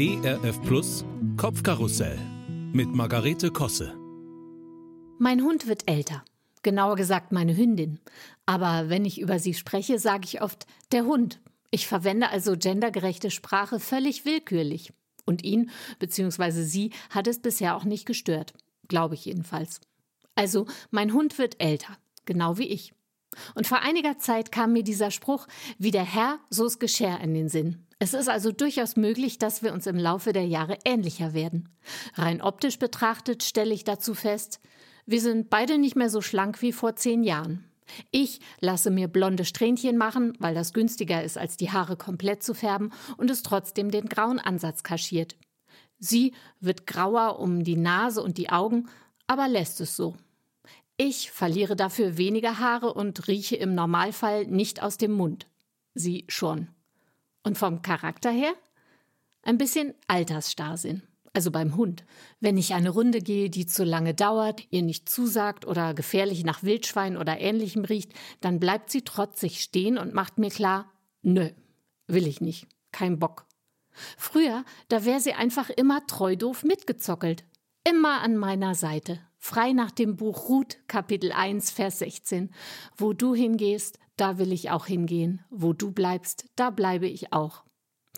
ERF Plus Kopfkarussell mit Margarete Kosse. Mein Hund wird älter. Genauer gesagt meine Hündin. Aber wenn ich über sie spreche, sage ich oft der Hund. Ich verwende also gendergerechte Sprache völlig willkürlich. Und ihn bzw. sie hat es bisher auch nicht gestört. Glaube ich jedenfalls. Also, mein Hund wird älter. Genau wie ich. Und vor einiger Zeit kam mir dieser Spruch, wie der Herr, so ist Geschirr in den Sinn. Es ist also durchaus möglich, dass wir uns im Laufe der Jahre ähnlicher werden. Rein optisch betrachtet stelle ich dazu fest, wir sind beide nicht mehr so schlank wie vor zehn Jahren. Ich lasse mir blonde Strähnchen machen, weil das günstiger ist, als die Haare komplett zu färben und es trotzdem den grauen Ansatz kaschiert. Sie wird grauer um die Nase und die Augen, aber lässt es so. Ich verliere dafür weniger Haare und rieche im Normalfall nicht aus dem Mund. Sie schon. Und vom Charakter her? Ein bisschen Altersstarrsinn. Also beim Hund. Wenn ich eine Runde gehe, die zu lange dauert, ihr nicht zusagt oder gefährlich nach Wildschwein oder ähnlichem riecht, dann bleibt sie trotzig stehen und macht mir klar, nö, will ich nicht, kein Bock. Früher, da wäre sie einfach immer treu doof mitgezockelt. Immer an meiner Seite. Frei nach dem Buch Ruth, Kapitel 1, Vers 16. Wo du hingehst, da will ich auch hingehen. Wo du bleibst, da bleibe ich auch.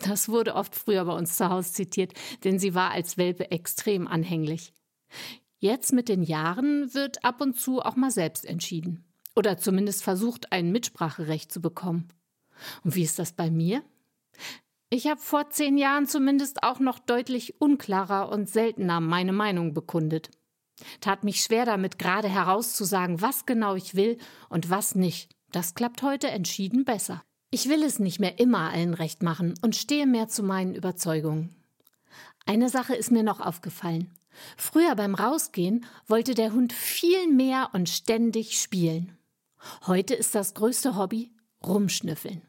Das wurde oft früher bei uns zu Hause zitiert, denn sie war als Welpe extrem anhänglich. Jetzt mit den Jahren wird ab und zu auch mal selbst entschieden. Oder zumindest versucht, ein Mitspracherecht zu bekommen. Und wie ist das bei mir? Ich habe vor zehn Jahren zumindest auch noch deutlich unklarer und seltener meine Meinung bekundet. Tat mich schwer damit, gerade herauszusagen, was genau ich will und was nicht. Das klappt heute entschieden besser. Ich will es nicht mehr immer allen recht machen und stehe mehr zu meinen Überzeugungen. Eine Sache ist mir noch aufgefallen. Früher beim Rausgehen wollte der Hund viel mehr und ständig spielen. Heute ist das größte Hobby Rumschnüffeln.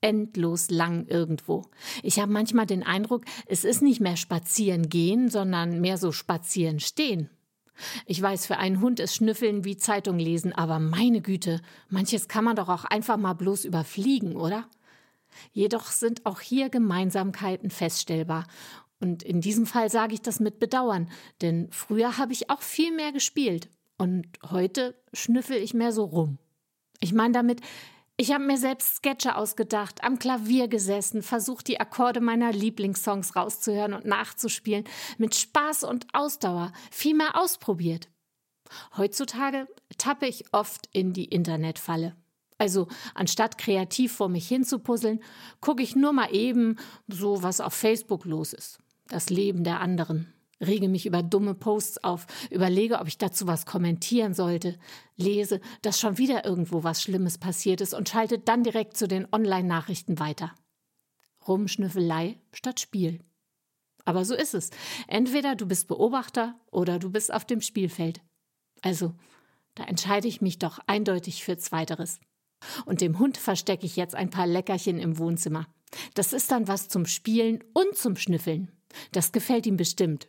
Endlos lang irgendwo. Ich habe manchmal den Eindruck, es ist nicht mehr spazieren gehen, sondern mehr so spazieren stehen. Ich weiß, für einen Hund ist Schnüffeln wie Zeitung lesen, aber meine Güte, manches kann man doch auch einfach mal bloß überfliegen, oder? Jedoch sind auch hier Gemeinsamkeiten feststellbar. Und in diesem Fall sage ich das mit Bedauern, denn früher habe ich auch viel mehr gespielt und heute schnüffel ich mehr so rum. Ich meine damit, ich habe mir selbst Sketche ausgedacht, am Klavier gesessen, versucht die Akkorde meiner Lieblingssongs rauszuhören und nachzuspielen, mit Spaß und Ausdauer, viel mehr ausprobiert. Heutzutage tappe ich oft in die Internetfalle. Also anstatt kreativ vor mich hinzupuzzeln, gucke ich nur mal eben so, was auf Facebook los ist. Das Leben der anderen rege mich über dumme Posts auf, überlege, ob ich dazu was kommentieren sollte, lese, dass schon wieder irgendwo was Schlimmes passiert ist und schalte dann direkt zu den Online-Nachrichten weiter. Rumschnüffelei statt Spiel. Aber so ist es. Entweder du bist Beobachter oder du bist auf dem Spielfeld. Also, da entscheide ich mich doch eindeutig für Zweiteres. Und dem Hund verstecke ich jetzt ein paar Leckerchen im Wohnzimmer. Das ist dann was zum Spielen und zum Schnüffeln. Das gefällt ihm bestimmt